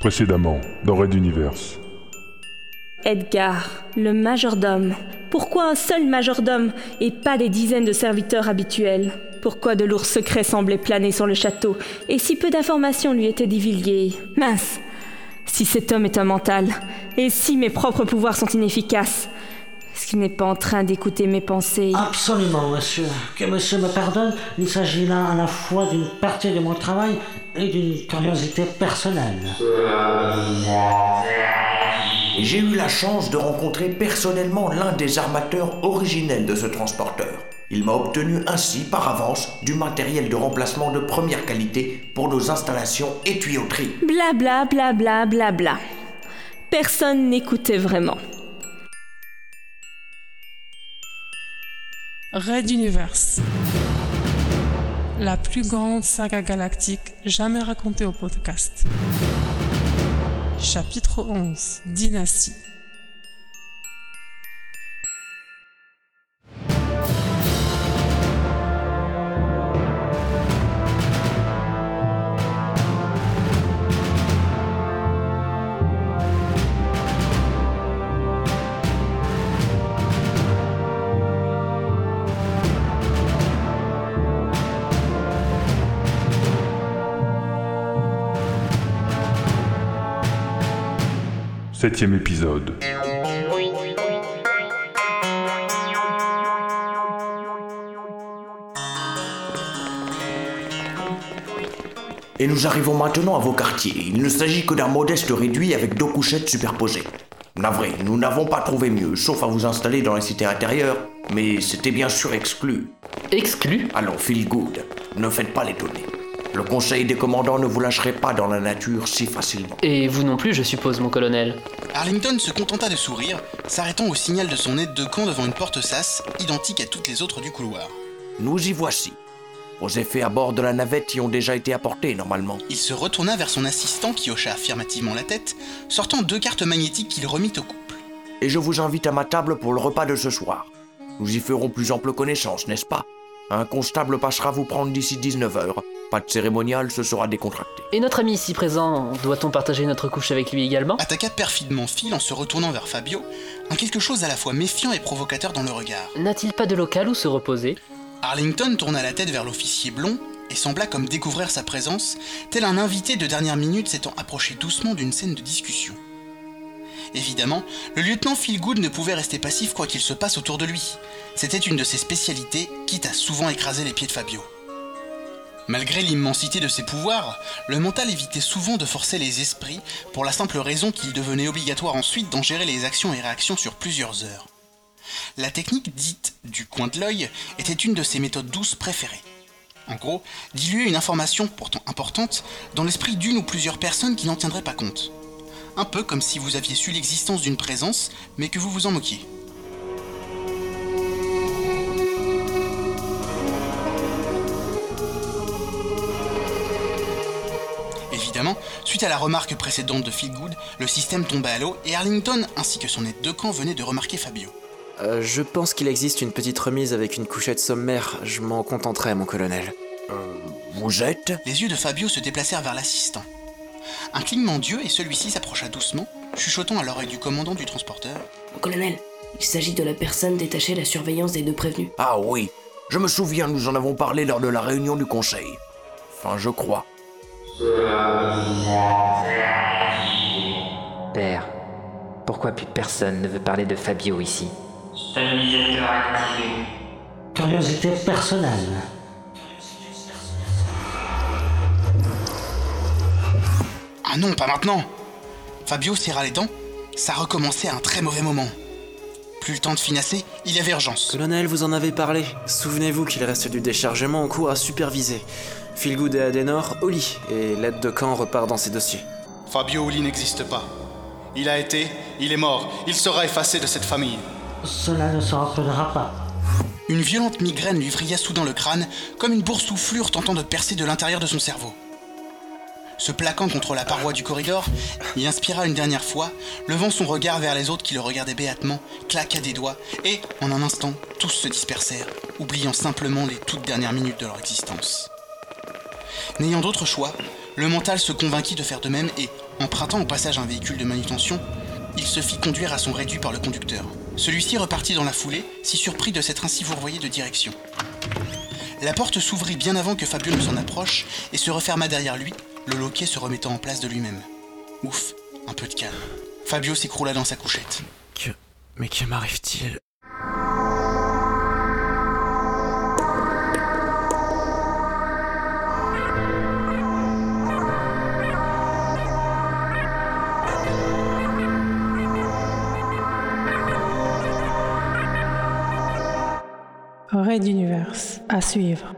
Précédemment, dans Red Universe. Edgar, le majordome. Pourquoi un seul majordome et pas des dizaines de serviteurs habituels? Pourquoi de lourds secrets semblaient planer sur le château et si peu d'informations lui étaient divulguées? Mince Si cet homme est un mental, et si mes propres pouvoirs sont inefficaces Est-ce qu'il n'est pas en train d'écouter mes pensées? Absolument, monsieur. Que monsieur me pardonne, il s'agit là à la fois d'une partie de mon travail et d'une curiosité personnelle. J'ai eu la chance de rencontrer personnellement l'un des armateurs originels de ce transporteur. Il m'a obtenu ainsi par avance du matériel de remplacement de première qualité pour nos installations et tuyauteries. Bla bla bla bla bla bla. Personne n'écoutait vraiment. Red Universe. La plus grande saga galactique jamais racontée au podcast. Chapitre 11 Dynastie. Septième épisode. Et nous arrivons maintenant à vos quartiers. Il ne s'agit que d'un modeste réduit avec deux couchettes superposées. Navré, nous n'avons pas trouvé mieux, sauf à vous installer dans la cité intérieure, mais c'était bien sûr exclu. Exclu? Allons, feel good. Ne faites pas l'étonner. Le conseil des commandants ne vous lâcherait pas dans la nature si facilement. Et vous non plus, je suppose, mon colonel. Arlington se contenta de sourire, s'arrêtant au signal de son aide de camp devant une porte sas, identique à toutes les autres du couloir. Nous y voici. Vos effets à bord de la navette y ont déjà été apportés normalement. Il se retourna vers son assistant qui hocha affirmativement la tête, sortant deux cartes magnétiques qu'il remit au couple. Et je vous invite à ma table pour le repas de ce soir. Nous y ferons plus ample connaissance, n'est-ce pas? Un constable passera vous prendre d'ici 19h. Pas de cérémonial, ce sera décontracté. Et notre ami ici présent, doit-on partager notre couche avec lui également? Attaqua perfidement Phil en se retournant vers Fabio, un quelque chose à la fois méfiant et provocateur dans le regard. N'a-t-il pas de local où se reposer? Arlington tourna la tête vers l'officier blond et sembla comme découvrir sa présence, tel un invité de dernière minute s'étant approché doucement d'une scène de discussion. Évidemment, le lieutenant Philgood ne pouvait rester passif quoi qu'il se passe autour de lui. C'était une de ses spécialités, quitte à souvent écraser les pieds de Fabio. Malgré l'immensité de ses pouvoirs, le mental évitait souvent de forcer les esprits pour la simple raison qu'il devenait obligatoire ensuite d'en gérer les actions et réactions sur plusieurs heures. La technique dite du coin de l'œil était une de ses méthodes douces préférées. En gros, diluer une information pourtant importante dans l'esprit d'une ou plusieurs personnes qui n'en tiendraient pas compte. Un peu comme si vous aviez su l'existence d'une présence, mais que vous vous en moquiez. Suite à la remarque précédente de Feelgood, le système tombait à l'eau et Arlington ainsi que son aide de camp venaient de remarquer Fabio. Euh, je pense qu'il existe une petite remise avec une couchette sommaire. Je m'en contenterai, mon colonel. Vous êtes Les yeux de Fabio se déplacèrent vers l'assistant. Un clignement d'yeux et celui-ci s'approcha doucement, chuchotant à l'oreille du commandant du transporteur. Mon colonel, il s'agit de la personne détachée à la surveillance des deux prévenus. Ah oui, je me souviens, nous en avons parlé lors de la réunion du conseil. Enfin, je crois. Père, pourquoi plus personne ne veut parler de Fabio ici? Stabilisateur activé. Curiosité personnelle. Ah non, pas maintenant Fabio serra les dents, ça recommençait à un très mauvais moment. Plus le temps de finasser, il y avait urgence. Colonel, vous en avez parlé. Souvenez-vous qu'il reste du déchargement en cours à superviser. Philgood et Adenor au lit, et l'aide de camp repart dans ses dossiers. Fabio Uli n'existe pas. Il a été, il est mort, il sera effacé de cette famille. Cela ne se reproduira pas. Une violente migraine lui vrilla soudain le crâne, comme une boursouflure tentant de percer de l'intérieur de son cerveau. Se plaquant contre la paroi du corridor, il inspira une dernière fois, levant son regard vers les autres qui le regardaient béatement, claqua des doigts, et, en un instant, tous se dispersèrent, oubliant simplement les toutes dernières minutes de leur existence. N'ayant d'autre choix, le mental se convainquit de faire de même et, Empruntant au passage un véhicule de manutention, il se fit conduire à son réduit par le conducteur. Celui-ci repartit dans la foulée, si surpris de s'être ainsi fourvoyé de direction. La porte s'ouvrit bien avant que Fabio ne s'en approche et se referma derrière lui, le loquet se remettant en place de lui-même. Ouf, un peu de calme. Fabio s'écroula dans sa couchette. Que. Mais que m'arrive-t-il? Red Universe. À suivre.